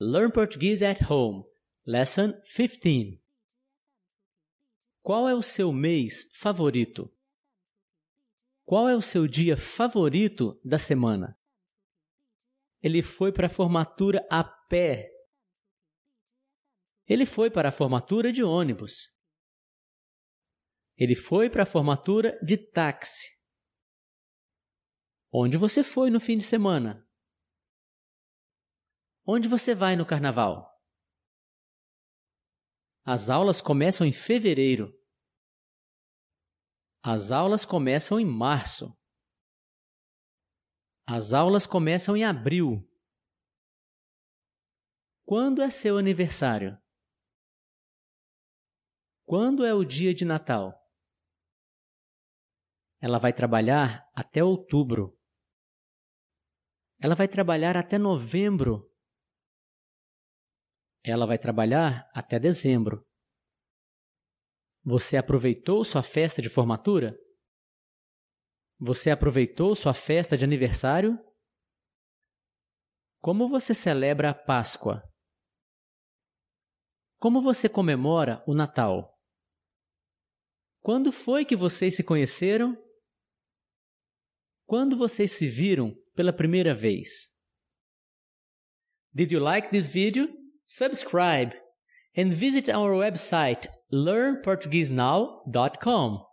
Learn Portuguese at Home, Lesson 15. Qual é o seu mês favorito? Qual é o seu dia favorito da semana? Ele foi para a formatura a pé. Ele foi para a formatura de ônibus. Ele foi para a formatura de táxi. Onde você foi no fim de semana? Onde você vai no carnaval? As aulas começam em fevereiro. As aulas começam em março. As aulas começam em abril. Quando é seu aniversário? Quando é o dia de Natal? Ela vai trabalhar até outubro. Ela vai trabalhar até novembro. Ela vai trabalhar até dezembro. Você aproveitou sua festa de formatura? Você aproveitou sua festa de aniversário? Como você celebra a Páscoa? Como você comemora o Natal? Quando foi que vocês se conheceram? Quando vocês se viram pela primeira vez? Did you like this video? Subscribe, and visit our website learnportuguesenow.com.